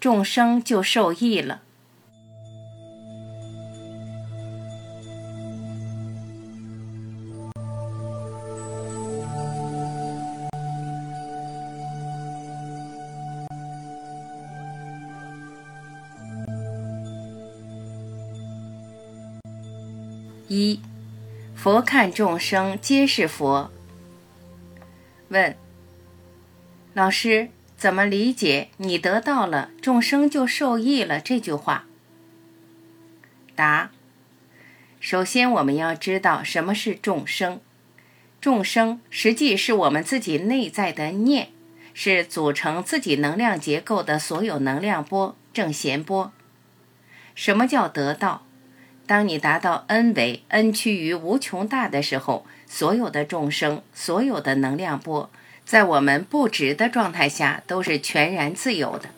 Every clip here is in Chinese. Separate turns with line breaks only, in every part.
众生就受益了。一，佛看众生皆是佛。问，老师。怎么理解“你得到了，众生就受益了”这句话？答：首先，我们要知道什么是众生。众生实际是我们自己内在的念，是组成自己能量结构的所有能量波、正弦波。什么叫得到？当你达到 n 为 n 趋于无穷大的时候，所有的众生，所有的能量波。在我们不执的状态下，都是全然自由的。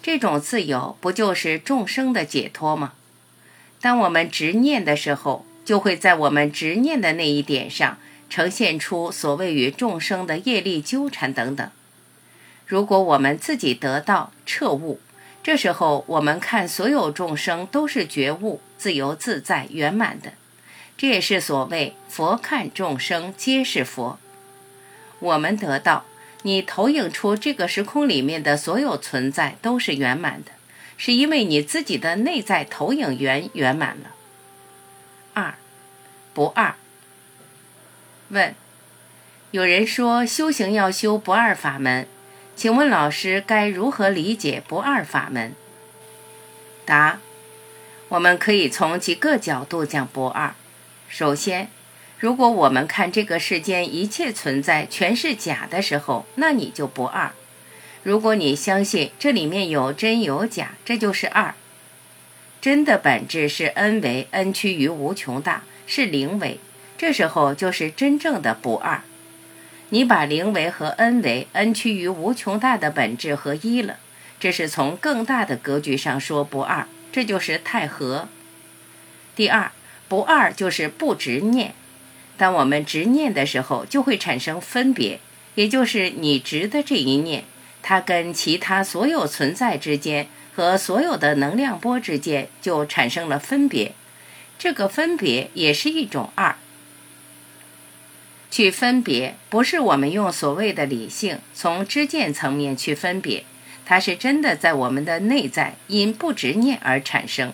这种自由不就是众生的解脱吗？当我们执念的时候，就会在我们执念的那一点上呈现出所谓与众生的业力纠缠等等。如果我们自己得到彻悟，这时候我们看所有众生都是觉悟、自由自在、圆满的。这也是所谓佛看众生皆是佛。我们得到你投影出这个时空里面的所有存在都是圆满的，是因为你自己的内在投影源圆满了。二，不二。问：有人说修行要修不二法门，请问老师该如何理解不二法门？答：我们可以从几个角度讲不二。首先。如果我们看这个世间一切存在全是假的时候，那你就不二；如果你相信这里面有真有假，这就是二。真的本质是 n 为 n 趋于无穷大，是零维，这时候就是真正的不二。你把零维和 n 维 n 趋于无穷大的本质合一了，这是从更大的格局上说不二，这就是太和。第二，不二就是不执念。当我们执念的时候，就会产生分别，也就是你执的这一念，它跟其他所有存在之间和所有的能量波之间就产生了分别。这个分别也是一种二。去分别，不是我们用所谓的理性从知见层面去分别，它是真的在我们的内在因不执念而产生。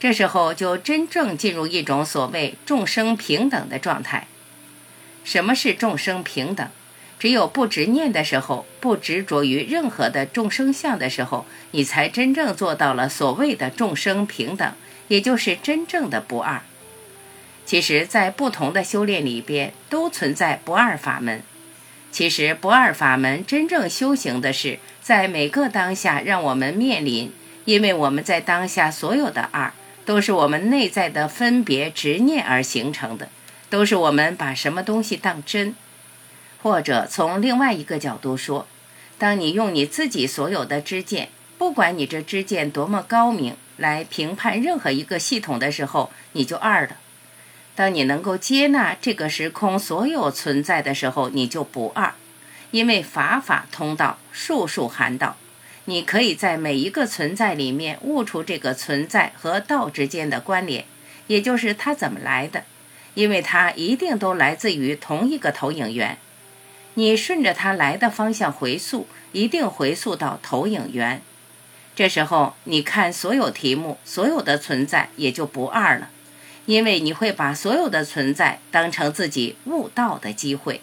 这时候就真正进入一种所谓众生平等的状态。什么是众生平等？只有不执念的时候，不执着于任何的众生相的时候，你才真正做到了所谓的众生平等，也就是真正的不二。其实，在不同的修炼里边，都存在不二法门。其实，不二法门真正修行的是，在每个当下让我们面临，因为我们在当下所有的二。都是我们内在的分别执念而形成的，都是我们把什么东西当真，或者从另外一个角度说，当你用你自己所有的知见，不管你这知见多么高明，来评判任何一个系统的时候，你就二了。当你能够接纳这个时空所有存在的时候，你就不二，因为法法通道，术术含道。你可以在每一个存在里面悟出这个存在和道之间的关联，也就是它怎么来的，因为它一定都来自于同一个投影源。你顺着它来的方向回溯，一定回溯到投影源。这时候，你看所有题目，所有的存在也就不二了，因为你会把所有的存在当成自己悟道的机会。